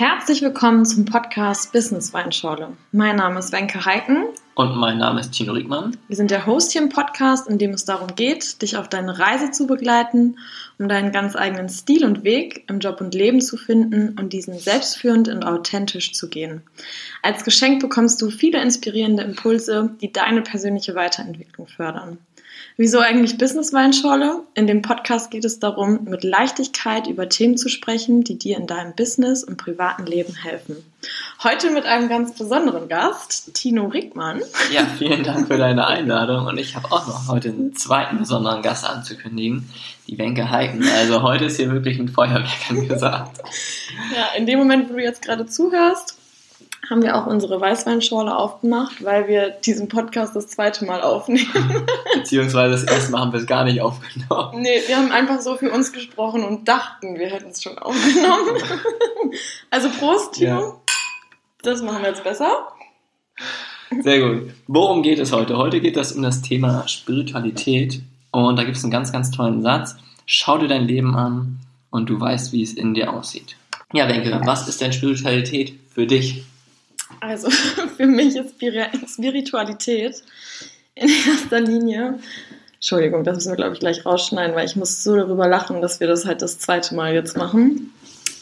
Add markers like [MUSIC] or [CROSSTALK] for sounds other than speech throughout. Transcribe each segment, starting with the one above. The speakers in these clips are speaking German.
Herzlich willkommen zum Podcast Business Weinschorle. Mein Name ist Wenke Heiken. Und mein Name ist Tino Riegmann. Wir sind der Host hier im Podcast, in dem es darum geht, dich auf deine Reise zu begleiten, um deinen ganz eigenen Stil und Weg im Job und Leben zu finden und diesen selbstführend und authentisch zu gehen. Als Geschenk bekommst du viele inspirierende Impulse, die deine persönliche Weiterentwicklung fördern. Wieso eigentlich Business Weinschorle? In dem Podcast geht es darum, mit Leichtigkeit über Themen zu sprechen, die dir in deinem Business und privaten Leben helfen. Heute mit einem ganz besonderen Gast, Tino Rickmann. Ja, vielen Dank für deine [LAUGHS] Einladung und ich habe auch noch heute einen zweiten besonderen Gast anzukündigen, die Wenke Heiken. Also heute ist hier wirklich ein Feuerwerk angesagt. Ja, in dem Moment, wo du jetzt gerade zuhörst, haben wir auch unsere Weißweinschorle aufgemacht, weil wir diesen Podcast das zweite Mal aufnehmen. [LAUGHS] Beziehungsweise das erste Mal haben wir es gar nicht aufgenommen. Nee, wir haben einfach so für uns gesprochen und dachten, wir hätten es schon aufgenommen. [LAUGHS] Also Prost, Timo. Ja. Das machen wir jetzt besser. Sehr gut. Worum geht es heute? Heute geht es um das Thema Spiritualität. Und da gibt es einen ganz, ganz tollen Satz. Schau dir dein Leben an und du weißt, wie es in dir aussieht. Ja, Wenke, was ist denn Spiritualität für dich? Also [LAUGHS] für mich ist Spiritualität in erster Linie. Entschuldigung, das müssen wir, glaube ich, gleich rausschneiden, weil ich muss so darüber lachen, dass wir das halt das zweite Mal jetzt machen.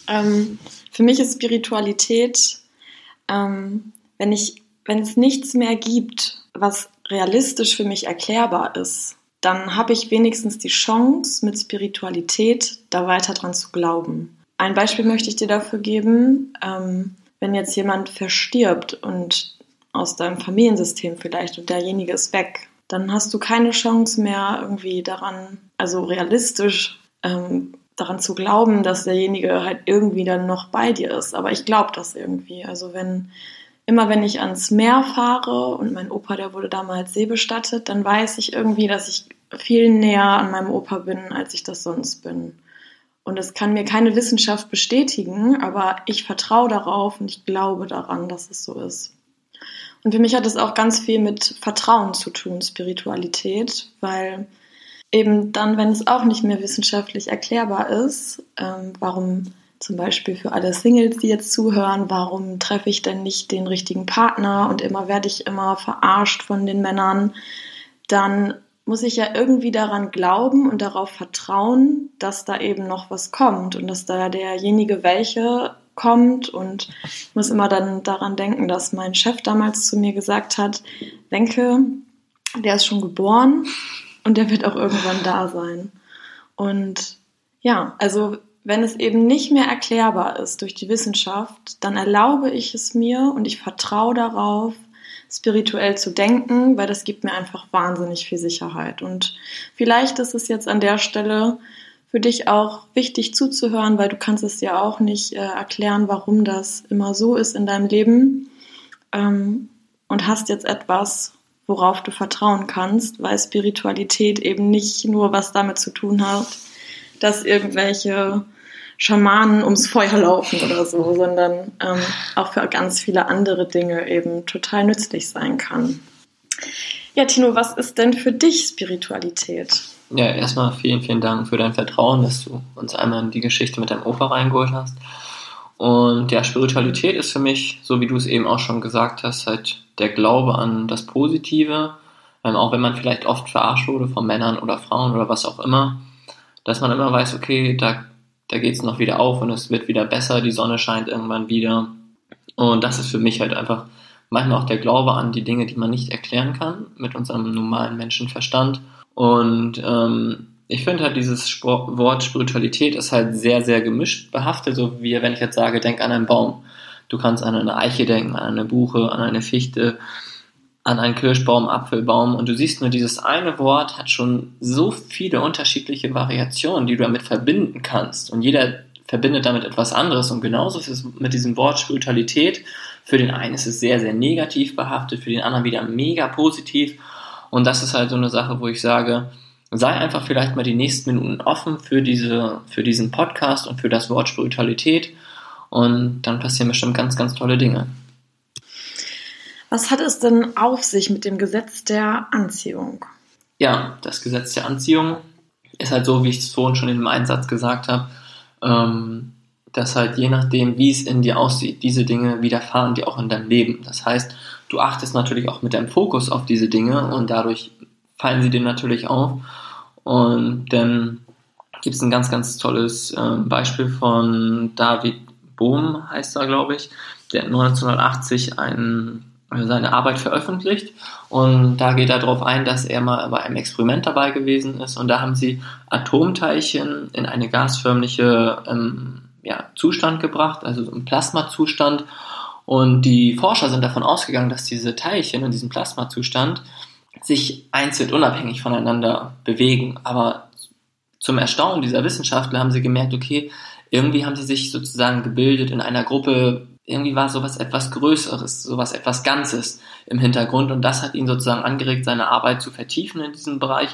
Ähm, für mich ist Spiritualität, ähm, wenn, ich, wenn es nichts mehr gibt, was realistisch für mich erklärbar ist, dann habe ich wenigstens die Chance, mit Spiritualität da weiter dran zu glauben. Ein Beispiel möchte ich dir dafür geben. Ähm, wenn jetzt jemand verstirbt und aus deinem Familiensystem vielleicht und derjenige ist weg, dann hast du keine Chance mehr irgendwie daran, also realistisch ähm, daran zu glauben, dass derjenige halt irgendwie dann noch bei dir ist. Aber ich glaube das irgendwie. Also wenn immer wenn ich ans Meer fahre und mein Opa, der wurde damals seebestattet, dann weiß ich irgendwie, dass ich viel näher an meinem Opa bin, als ich das sonst bin. Und das kann mir keine Wissenschaft bestätigen, aber ich vertraue darauf und ich glaube daran, dass es so ist. Und für mich hat es auch ganz viel mit Vertrauen zu tun, Spiritualität, weil eben dann, wenn es auch nicht mehr wissenschaftlich erklärbar ist, ähm, warum zum Beispiel für alle Singles, die jetzt zuhören, warum treffe ich denn nicht den richtigen Partner und immer werde ich immer verarscht von den Männern, dann muss ich ja irgendwie daran glauben und darauf vertrauen, dass da eben noch was kommt und dass da derjenige welche kommt und muss immer dann daran denken, dass mein Chef damals zu mir gesagt hat, denke, der ist schon geboren und der wird auch irgendwann da sein. Und ja, also wenn es eben nicht mehr erklärbar ist durch die Wissenschaft, dann erlaube ich es mir und ich vertraue darauf, spirituell zu denken, weil das gibt mir einfach wahnsinnig viel Sicherheit. Und vielleicht ist es jetzt an der Stelle für dich auch wichtig zuzuhören, weil du kannst es ja auch nicht äh, erklären, warum das immer so ist in deinem Leben. Ähm, und hast jetzt etwas, worauf du vertrauen kannst, weil Spiritualität eben nicht nur was damit zu tun hat, dass irgendwelche Schamanen ums Feuer laufen oder so, sondern ähm, auch für ganz viele andere Dinge eben total nützlich sein kann. Ja, Tino, was ist denn für dich Spiritualität? Ja, erstmal vielen, vielen Dank für dein Vertrauen, dass du uns einmal in die Geschichte mit deinem Opa reingeholt hast. Und ja, Spiritualität ist für mich, so wie du es eben auch schon gesagt hast, halt der Glaube an das Positive, ähm, auch wenn man vielleicht oft verarscht wurde von Männern oder Frauen oder was auch immer, dass man immer weiß, okay, da da geht es noch wieder auf und es wird wieder besser, die Sonne scheint irgendwann wieder. Und das ist für mich halt einfach manchmal auch der Glaube an die Dinge, die man nicht erklären kann mit unserem normalen Menschenverstand. Und ähm, ich finde halt dieses Sport, Wort Spiritualität ist halt sehr, sehr gemischt behaftet, so wie wenn ich jetzt sage, denk an einen Baum. Du kannst an eine Eiche denken, an eine Buche, an eine Fichte, an einen Kirschbaum, Apfelbaum und du siehst nur, dieses eine Wort hat schon so viele unterschiedliche Variationen, die du damit verbinden kannst. Und jeder verbindet damit etwas anderes. Und genauso ist es mit diesem Wort Spiritualität. Für den einen ist es sehr, sehr negativ behaftet, für den anderen wieder mega positiv. Und das ist halt so eine Sache, wo ich sage, sei einfach vielleicht mal die nächsten Minuten offen für, diese, für diesen Podcast und für das Wort Spiritualität. Und dann passieren bestimmt ganz, ganz tolle Dinge. Was hat es denn auf sich mit dem Gesetz der Anziehung? Ja, das Gesetz der Anziehung ist halt so, wie ich es vorhin schon in meinem Einsatz gesagt habe. Ähm, dass halt je nachdem, wie es in dir aussieht, diese Dinge widerfahren dir auch in deinem Leben. Das heißt, du achtest natürlich auch mit deinem Fokus auf diese Dinge und dadurch fallen sie dir natürlich auf. Und dann gibt es ein ganz, ganz tolles äh, Beispiel von David Bohm, heißt er, glaube ich. Der hat 1980 ein, seine Arbeit veröffentlicht. Und da geht er darauf ein, dass er mal bei einem Experiment dabei gewesen ist. Und da haben sie Atomteilchen in eine gasförmliche ähm, ja, Zustand gebracht, also so einen Plasmazustand. Und die Forscher sind davon ausgegangen, dass diese Teilchen in diesem Plasmazustand sich einzeln unabhängig voneinander bewegen. Aber zum Erstaunen dieser Wissenschaftler haben sie gemerkt, okay, irgendwie haben sie sich sozusagen gebildet in einer Gruppe, irgendwie war sowas etwas Größeres, sowas etwas Ganzes im Hintergrund und das hat ihn sozusagen angeregt, seine Arbeit zu vertiefen in diesem Bereich.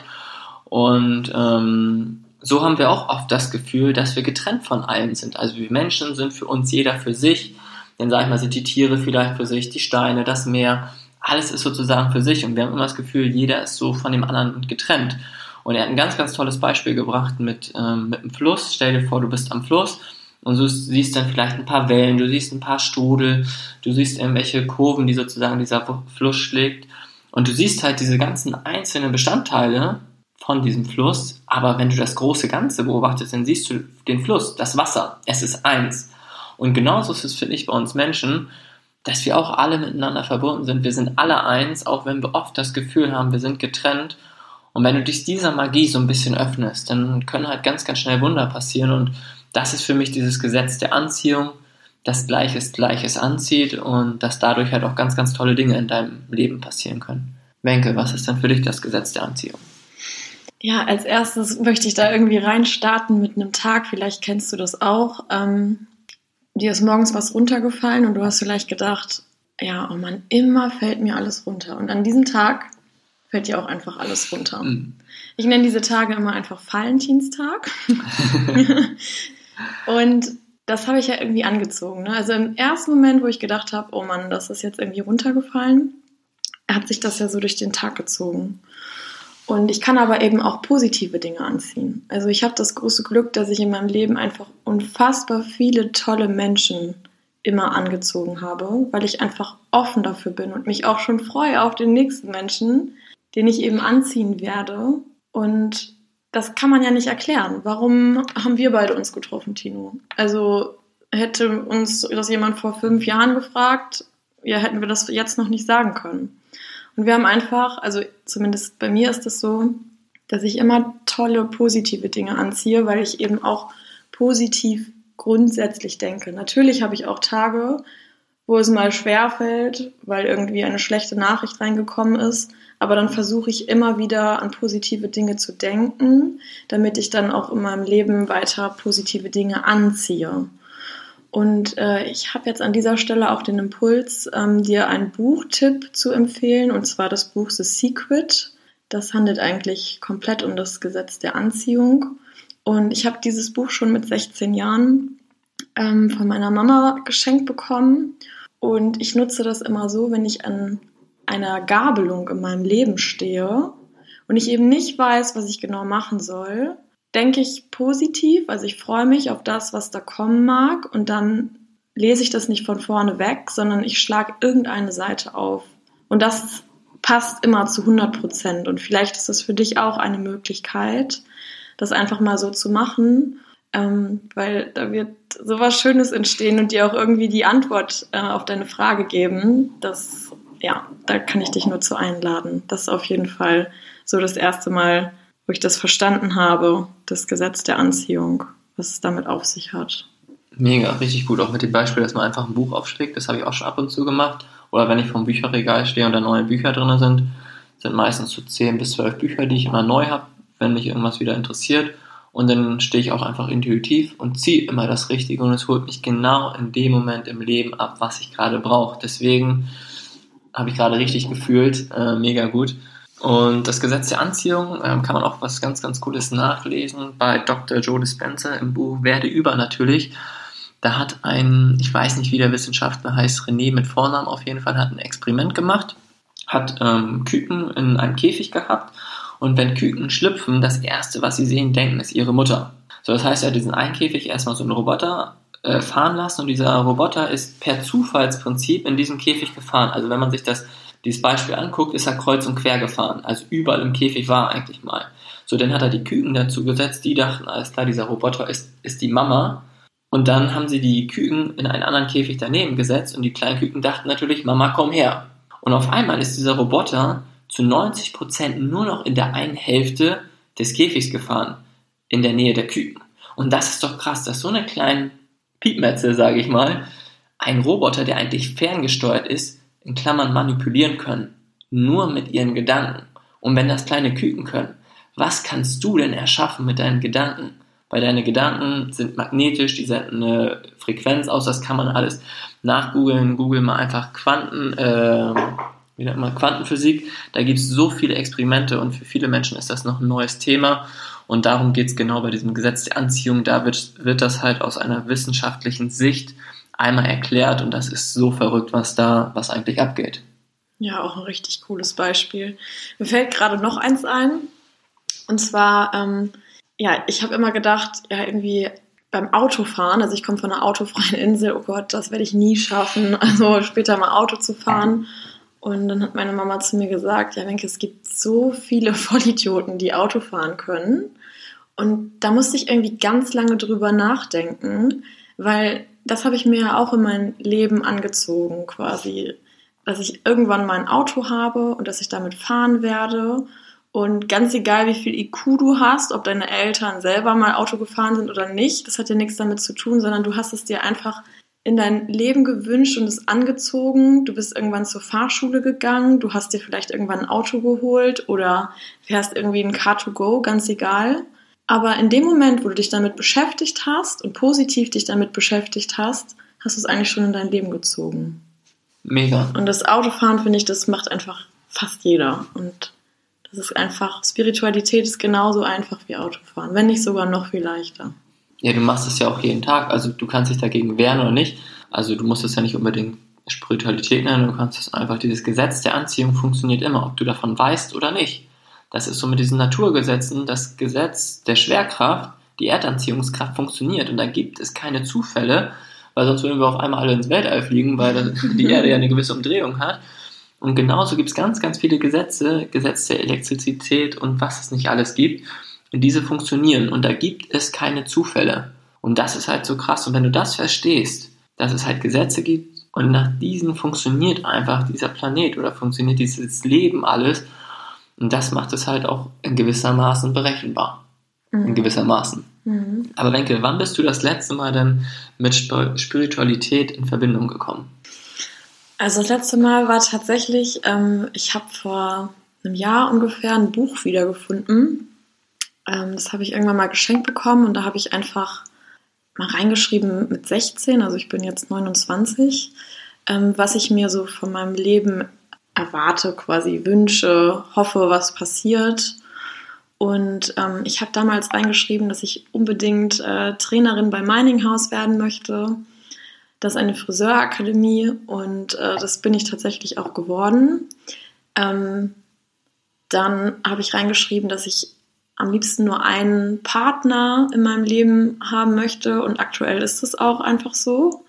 Und ähm, so haben wir auch oft das Gefühl, dass wir getrennt von allem sind. Also wir Menschen sind für uns jeder für sich. Dann sag ich mal, sind die Tiere vielleicht für sich, die Steine, das Meer. Alles ist sozusagen für sich und wir haben immer das Gefühl, jeder ist so von dem anderen getrennt. Und er hat ein ganz, ganz tolles Beispiel gebracht mit, ähm, mit einem Fluss. Stell dir vor, du bist am Fluss und du siehst dann vielleicht ein paar Wellen, du siehst ein paar Strudel, du siehst irgendwelche Kurven, die sozusagen dieser Fluss schlägt. Und du siehst halt diese ganzen einzelnen Bestandteile von diesem Fluss. Aber wenn du das große Ganze beobachtest, dann siehst du den Fluss, das Wasser. Es ist eins. Und genauso ist es, finde ich, bei uns Menschen, dass wir auch alle miteinander verbunden sind. Wir sind alle eins, auch wenn wir oft das Gefühl haben, wir sind getrennt. Und wenn du dich dieser Magie so ein bisschen öffnest, dann können halt ganz, ganz schnell Wunder passieren. Und das ist für mich dieses Gesetz der Anziehung, dass Gleiches Gleiches anzieht und dass dadurch halt auch ganz, ganz tolle Dinge in deinem Leben passieren können. Wenke, was ist denn für dich das Gesetz der Anziehung? Ja, als erstes möchte ich da irgendwie reinstarten mit einem Tag. Vielleicht kennst du das auch. Ähm, dir ist morgens was runtergefallen und du hast vielleicht gedacht, ja, oh Mann, immer fällt mir alles runter. Und an diesem Tag fällt dir auch einfach alles runter. Mhm. Ich nenne diese Tage immer einfach Valentinstag. [LAUGHS] [LAUGHS] und das habe ich ja irgendwie angezogen. Ne? Also im ersten Moment, wo ich gedacht habe, oh Mann, das ist jetzt irgendwie runtergefallen, hat sich das ja so durch den Tag gezogen. Und ich kann aber eben auch positive Dinge anziehen. Also ich habe das große Glück, dass ich in meinem Leben einfach unfassbar viele tolle Menschen immer angezogen habe, weil ich einfach offen dafür bin und mich auch schon freue auf den nächsten Menschen, den ich eben anziehen werde. Und das kann man ja nicht erklären. Warum haben wir beide uns getroffen, Tino? Also hätte uns das jemand vor fünf Jahren gefragt, ja, hätten wir das jetzt noch nicht sagen können. Und wir haben einfach, also zumindest bei mir ist es so, dass ich immer tolle, positive Dinge anziehe, weil ich eben auch positiv grundsätzlich denke. Natürlich habe ich auch Tage, wo es mal schwer fällt, weil irgendwie eine schlechte Nachricht reingekommen ist. Aber dann versuche ich immer wieder an positive Dinge zu denken, damit ich dann auch in meinem Leben weiter positive Dinge anziehe. Und äh, ich habe jetzt an dieser Stelle auch den Impuls, ähm, dir einen Buchtipp zu empfehlen, und zwar das Buch The Secret. Das handelt eigentlich komplett um das Gesetz der Anziehung. Und ich habe dieses Buch schon mit 16 Jahren ähm, von meiner Mama geschenkt bekommen. Und ich nutze das immer so, wenn ich an einer Gabelung in meinem Leben stehe und ich eben nicht weiß, was ich genau machen soll, denke ich positiv. Also ich freue mich auf das, was da kommen mag und dann lese ich das nicht von vorne weg, sondern ich schlage irgendeine Seite auf. Und das passt immer zu 100 Prozent. Und vielleicht ist das für dich auch eine Möglichkeit, das einfach mal so zu machen ähm, weil da wird sowas Schönes entstehen und dir auch irgendwie die Antwort äh, auf deine Frage geben. Das, ja, da kann ich dich nur zu einladen. Das ist auf jeden Fall so das erste Mal, wo ich das verstanden habe, das Gesetz der Anziehung, was es damit auf sich hat. Mega, richtig gut. Auch mit dem Beispiel, dass man einfach ein Buch aufschlägt, das habe ich auch schon ab und zu gemacht. Oder wenn ich vom Bücherregal stehe und da neue Bücher drin sind, sind meistens so 10 bis 12 Bücher, die ich immer neu habe, wenn mich irgendwas wieder interessiert. Und dann stehe ich auch einfach intuitiv und ziehe immer das Richtige und es holt mich genau in dem Moment im Leben ab, was ich gerade brauche. Deswegen habe ich gerade richtig gefühlt, äh, mega gut. Und das Gesetz der Anziehung ähm, kann man auch was ganz, ganz Cooles nachlesen bei Dr. Joe Dispenza im Buch Werde übernatürlich. Da hat ein, ich weiß nicht, wie der Wissenschaftler heißt, René mit Vornamen auf jeden Fall, hat ein Experiment gemacht, hat ähm, Küken in einem Käfig gehabt und wenn Küken schlüpfen, das erste, was sie sehen, denken, ist ihre Mutter. So, das heißt, er hat diesen einen Käfig erstmal so einen Roboter äh, fahren lassen und dieser Roboter ist per Zufallsprinzip in diesem Käfig gefahren. Also wenn man sich das dieses Beispiel anguckt, ist er kreuz und quer gefahren. Also überall im Käfig war er eigentlich mal. So, dann hat er die Küken dazu gesetzt, die dachten, alles klar, dieser Roboter ist, ist die Mama. Und dann haben sie die Küken in einen anderen Käfig daneben gesetzt und die kleinen Küken dachten natürlich, Mama, komm her. Und auf einmal ist dieser Roboter zu 90% nur noch in der einen Hälfte des Käfigs gefahren, in der Nähe der Küken. Und das ist doch krass, dass so eine kleine Piepmetze, sage ich mal, ein Roboter, der eigentlich ferngesteuert ist, in Klammern manipulieren können, nur mit ihren Gedanken. Und wenn das kleine Küken können, was kannst du denn erschaffen mit deinen Gedanken? Weil deine Gedanken sind magnetisch, die senden eine Frequenz aus, das kann man alles nachgoogeln. Google mal einfach Quanten, äh, wie nennt man, Quantenphysik. Da gibt es so viele Experimente und für viele Menschen ist das noch ein neues Thema. Und darum geht es genau bei diesem Gesetz der Anziehung. Da wird, wird das halt aus einer wissenschaftlichen Sicht einmal erklärt und das ist so verrückt, was da, was eigentlich abgeht. Ja, auch ein richtig cooles Beispiel. Mir fällt gerade noch eins ein. Und zwar, ähm, ja, ich habe immer gedacht, ja, irgendwie beim Autofahren, also ich komme von einer autofreien Insel, oh Gott, das werde ich nie schaffen, [LAUGHS] also später mal Auto zu fahren. Und dann hat meine Mama zu mir gesagt, ja, Wenke, es gibt so viele [LAUGHS] Vollidioten, die Auto fahren können. Und da musste ich irgendwie ganz lange drüber nachdenken, weil das habe ich mir ja auch in mein Leben angezogen, quasi, dass ich irgendwann mal ein Auto habe und dass ich damit fahren werde. Und ganz egal, wie viel IQ du hast, ob deine Eltern selber mal Auto gefahren sind oder nicht, das hat ja nichts damit zu tun, sondern du hast es dir einfach in dein Leben gewünscht und es angezogen. Du bist irgendwann zur Fahrschule gegangen, du hast dir vielleicht irgendwann ein Auto geholt oder fährst irgendwie ein Car2Go, ganz egal. Aber in dem Moment, wo du dich damit beschäftigt hast und positiv dich damit beschäftigt hast, hast du es eigentlich schon in dein Leben gezogen. Mega. Und das Autofahren, finde ich, das macht einfach fast jeder. Und das ist einfach, Spiritualität ist genauso einfach wie Autofahren, wenn nicht sogar noch viel leichter. Ja, du machst es ja auch jeden Tag. Also du kannst dich dagegen wehren oder nicht. Also du musst es ja nicht unbedingt Spiritualität nennen, du kannst es einfach, dieses Gesetz der Anziehung funktioniert immer, ob du davon weißt oder nicht. Das ist so mit diesen Naturgesetzen, das Gesetz der Schwerkraft, die Erdanziehungskraft funktioniert und da gibt es keine Zufälle, weil sonst würden wir auf einmal alle ins Weltall fliegen, weil [LAUGHS] die Erde ja eine gewisse Umdrehung hat. Und genauso gibt es ganz, ganz viele Gesetze, Gesetz der Elektrizität und was es nicht alles gibt. Und diese funktionieren und da gibt es keine Zufälle. Und das ist halt so krass. Und wenn du das verstehst, dass es halt Gesetze gibt und nach diesen funktioniert einfach dieser Planet oder funktioniert dieses Leben alles, und das macht es halt auch in gewissermaßen berechenbar. Mhm. In gewissermaßen. Mhm. Aber Wenke, wann bist du das letzte Mal denn mit Spiritualität in Verbindung gekommen? Also das letzte Mal war tatsächlich, ähm, ich habe vor einem Jahr ungefähr ein Buch wiedergefunden. Ähm, das habe ich irgendwann mal geschenkt bekommen und da habe ich einfach mal reingeschrieben mit 16, also ich bin jetzt 29, ähm, was ich mir so von meinem Leben erwarte, quasi wünsche, hoffe, was passiert. Und ähm, ich habe damals reingeschrieben, dass ich unbedingt äh, Trainerin bei Mining House werden möchte. Das ist eine Friseurakademie und äh, das bin ich tatsächlich auch geworden. Ähm, dann habe ich reingeschrieben, dass ich am liebsten nur einen Partner in meinem Leben haben möchte und aktuell ist es auch einfach so.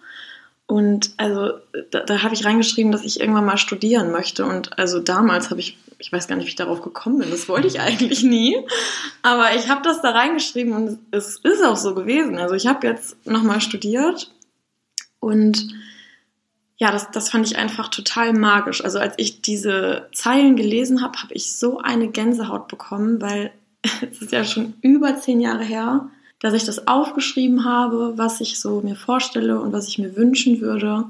Und also da, da habe ich reingeschrieben, dass ich irgendwann mal studieren möchte. Und also damals habe ich, ich weiß gar nicht, wie ich darauf gekommen bin. Das wollte ich [LAUGHS] eigentlich nie. Aber ich habe das da reingeschrieben und es ist auch so gewesen. Also ich habe jetzt nochmal studiert und ja, das, das fand ich einfach total magisch. Also als ich diese Zeilen gelesen habe, habe ich so eine Gänsehaut bekommen, weil [LAUGHS] es ist ja schon über zehn Jahre her dass ich das aufgeschrieben habe, was ich so mir vorstelle und was ich mir wünschen würde.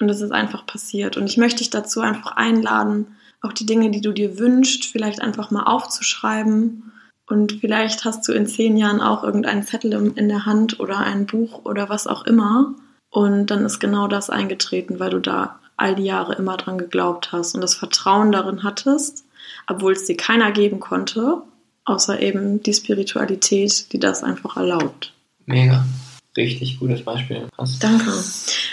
Und es ist einfach passiert. Und ich möchte dich dazu einfach einladen, auch die Dinge, die du dir wünschst, vielleicht einfach mal aufzuschreiben. Und vielleicht hast du in zehn Jahren auch irgendeinen Zettel in der Hand oder ein Buch oder was auch immer. Und dann ist genau das eingetreten, weil du da all die Jahre immer dran geglaubt hast und das Vertrauen darin hattest, obwohl es dir keiner geben konnte außer eben die Spiritualität, die das einfach erlaubt. Mega. Richtig gutes Beispiel. Krass. Danke.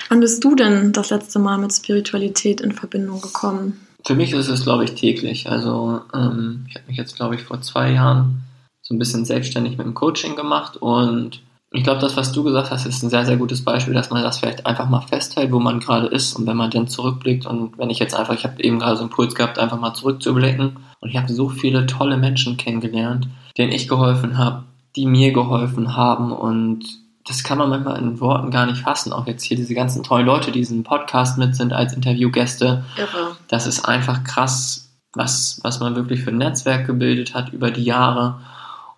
Wann bist du denn das letzte Mal mit Spiritualität in Verbindung gekommen? Für mich ist es, glaube ich, täglich. Also ähm, ich habe mich jetzt, glaube ich, vor zwei Jahren so ein bisschen selbstständig mit dem Coaching gemacht und ich glaube, das, was du gesagt hast, ist ein sehr, sehr gutes Beispiel, dass man das vielleicht einfach mal festhält, wo man gerade ist. Und wenn man dann zurückblickt und wenn ich jetzt einfach, ich habe eben gerade so einen Impuls gehabt, einfach mal zurückzublicken. Und ich habe so viele tolle Menschen kennengelernt, denen ich geholfen habe, die mir geholfen haben. Und das kann man manchmal in Worten gar nicht fassen. Auch jetzt hier diese ganzen tollen Leute, die diesen Podcast mit sind als Interviewgäste. Irre. Das ist einfach krass, was, was man wirklich für ein Netzwerk gebildet hat über die Jahre.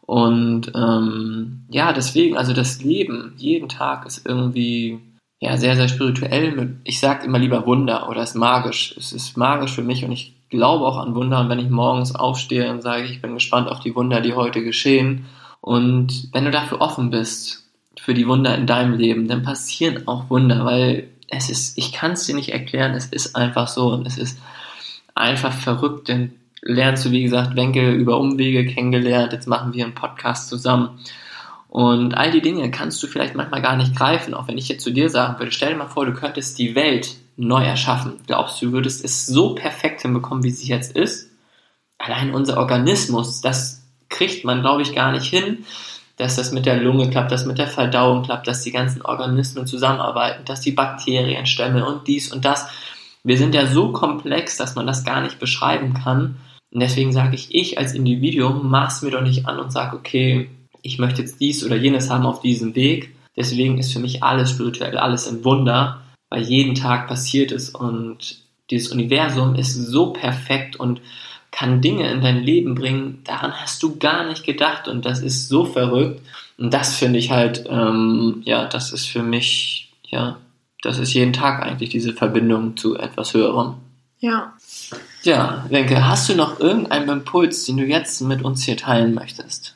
Und ähm, ja, deswegen, also das Leben jeden Tag ist irgendwie ja sehr, sehr spirituell. Ich sage immer lieber Wunder oder ist magisch. Es ist magisch für mich und ich glaube auch an Wunder. Und wenn ich morgens aufstehe und sage, ich bin gespannt auf die Wunder, die heute geschehen. Und wenn du dafür offen bist, für die Wunder in deinem Leben, dann passieren auch Wunder, weil es ist, ich kann es dir nicht erklären, es ist einfach so und es ist einfach verrückt, denn lernst du, wie gesagt, Wenke über Umwege kennengelernt, jetzt machen wir einen Podcast zusammen. Und all die Dinge kannst du vielleicht manchmal gar nicht greifen, auch wenn ich jetzt zu dir sagen würde, stell dir mal vor, du könntest die Welt neu erschaffen. Glaubst du, würdest es so perfekt hinbekommen, wie sie jetzt ist? Allein unser Organismus, das kriegt man, glaube ich, gar nicht hin, dass das mit der Lunge klappt, dass mit der Verdauung klappt, dass die ganzen Organismen zusammenarbeiten, dass die Bakterienstämme und dies und das. Wir sind ja so komplex, dass man das gar nicht beschreiben kann. Und deswegen sage ich, ich als Individuum maß mir doch nicht an und sage, okay, ich möchte jetzt dies oder jenes haben auf diesem Weg. Deswegen ist für mich alles spirituell, alles ein Wunder, weil jeden Tag passiert es und dieses Universum ist so perfekt und kann Dinge in dein Leben bringen, daran hast du gar nicht gedacht und das ist so verrückt. Und das finde ich halt, ähm, ja, das ist für mich, ja, das ist jeden Tag eigentlich diese Verbindung zu etwas Höherem. Ja. Ja, Wenke, hast du noch irgendeinen Impuls, den du jetzt mit uns hier teilen möchtest?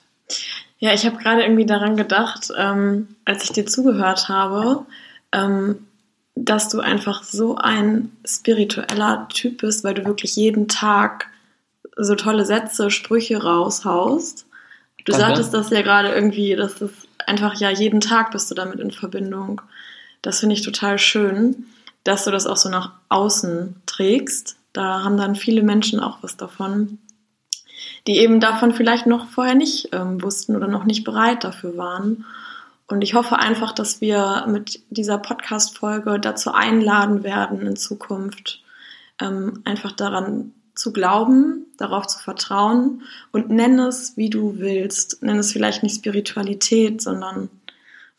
Ja, ich habe gerade irgendwie daran gedacht, ähm, als ich dir zugehört habe, ähm, dass du einfach so ein spiritueller Typ bist, weil du wirklich jeden Tag so tolle Sätze, Sprüche raushaust. Du Danke. sagtest das ja gerade irgendwie, dass das einfach ja jeden Tag bist du damit in Verbindung. Das finde ich total schön, dass du das auch so nach außen trägst. Da haben dann viele Menschen auch was davon, die eben davon vielleicht noch vorher nicht ähm, wussten oder noch nicht bereit dafür waren. Und ich hoffe einfach, dass wir mit dieser Podcast-Folge dazu einladen werden, in Zukunft ähm, einfach daran zu glauben, darauf zu vertrauen und nenn es, wie du willst. Nenn es vielleicht nicht Spiritualität, sondern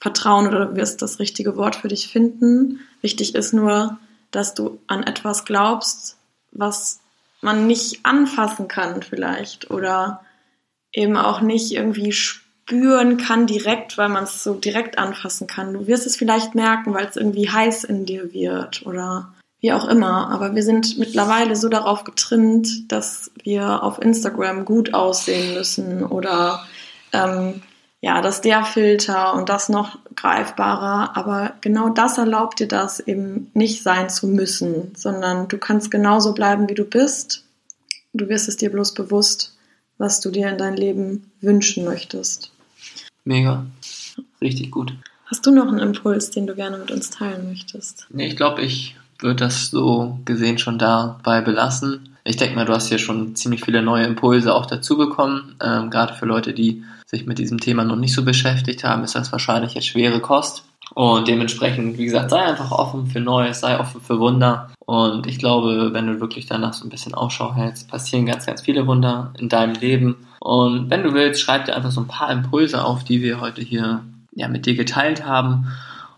Vertrauen oder du wirst das richtige Wort für dich finden. Wichtig ist nur, dass du an etwas glaubst, was man nicht anfassen kann vielleicht oder eben auch nicht irgendwie spüren kann direkt, weil man es so direkt anfassen kann. Du wirst es vielleicht merken, weil es irgendwie heiß in dir wird oder wie auch immer. Aber wir sind mittlerweile so darauf getrimmt, dass wir auf Instagram gut aussehen müssen oder ähm, ja, dass der Filter und das noch greifbarer, aber genau das erlaubt dir das eben nicht sein zu müssen, sondern du kannst genauso bleiben, wie du bist. Du wirst es dir bloß bewusst, was du dir in dein Leben wünschen möchtest. Mega. Richtig gut. Hast du noch einen Impuls, den du gerne mit uns teilen möchtest? Nee, ich glaube, ich würde das so gesehen schon dabei belassen. Ich denke mal, du hast hier schon ziemlich viele neue Impulse auch dazu bekommen, ähm, gerade für Leute, die sich mit diesem Thema noch nicht so beschäftigt haben, ist das wahrscheinlich jetzt schwere Kost. Und dementsprechend, wie gesagt, sei einfach offen für Neues, sei offen für Wunder. Und ich glaube, wenn du wirklich danach so ein bisschen Ausschau hältst, passieren ganz, ganz viele Wunder in deinem Leben. Und wenn du willst, schreib dir einfach so ein paar Impulse auf, die wir heute hier ja, mit dir geteilt haben.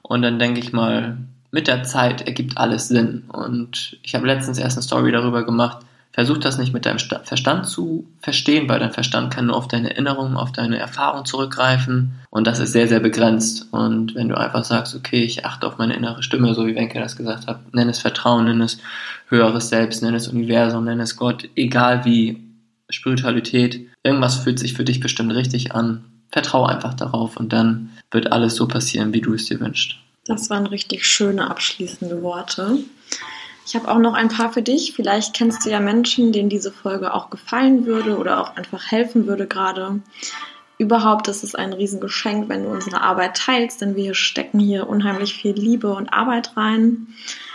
Und dann denke ich mal, mit der Zeit ergibt alles Sinn. Und ich habe letztens erst eine Story darüber gemacht, Versuch das nicht mit deinem Verstand zu verstehen, weil dein Verstand kann nur auf deine Erinnerungen, auf deine Erfahrung zurückgreifen und das ist sehr, sehr begrenzt. Und wenn du einfach sagst, okay, ich achte auf meine innere Stimme, so wie Wenke das gesagt hat, nenn es Vertrauen, nenn es höheres Selbst, nenn es Universum, nenn es Gott, egal wie, Spiritualität, irgendwas fühlt sich für dich bestimmt richtig an. Vertraue einfach darauf und dann wird alles so passieren, wie du es dir wünschst. Das waren richtig schöne abschließende Worte. Ich habe auch noch ein paar für dich. Vielleicht kennst du ja Menschen, denen diese Folge auch gefallen würde oder auch einfach helfen würde gerade. Überhaupt ist es ein Riesengeschenk, wenn du unsere Arbeit teilst, denn wir stecken hier unheimlich viel Liebe und Arbeit rein.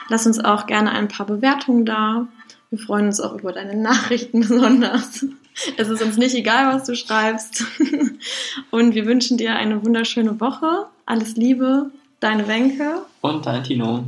Lass uns auch gerne ein paar Bewertungen da. Wir freuen uns auch über deine Nachrichten [LAUGHS] besonders. Es ist uns nicht egal, was du schreibst. [LAUGHS] Und wir wünschen dir eine wunderschöne Woche. Alles Liebe, deine Wenke. Und dein Tino.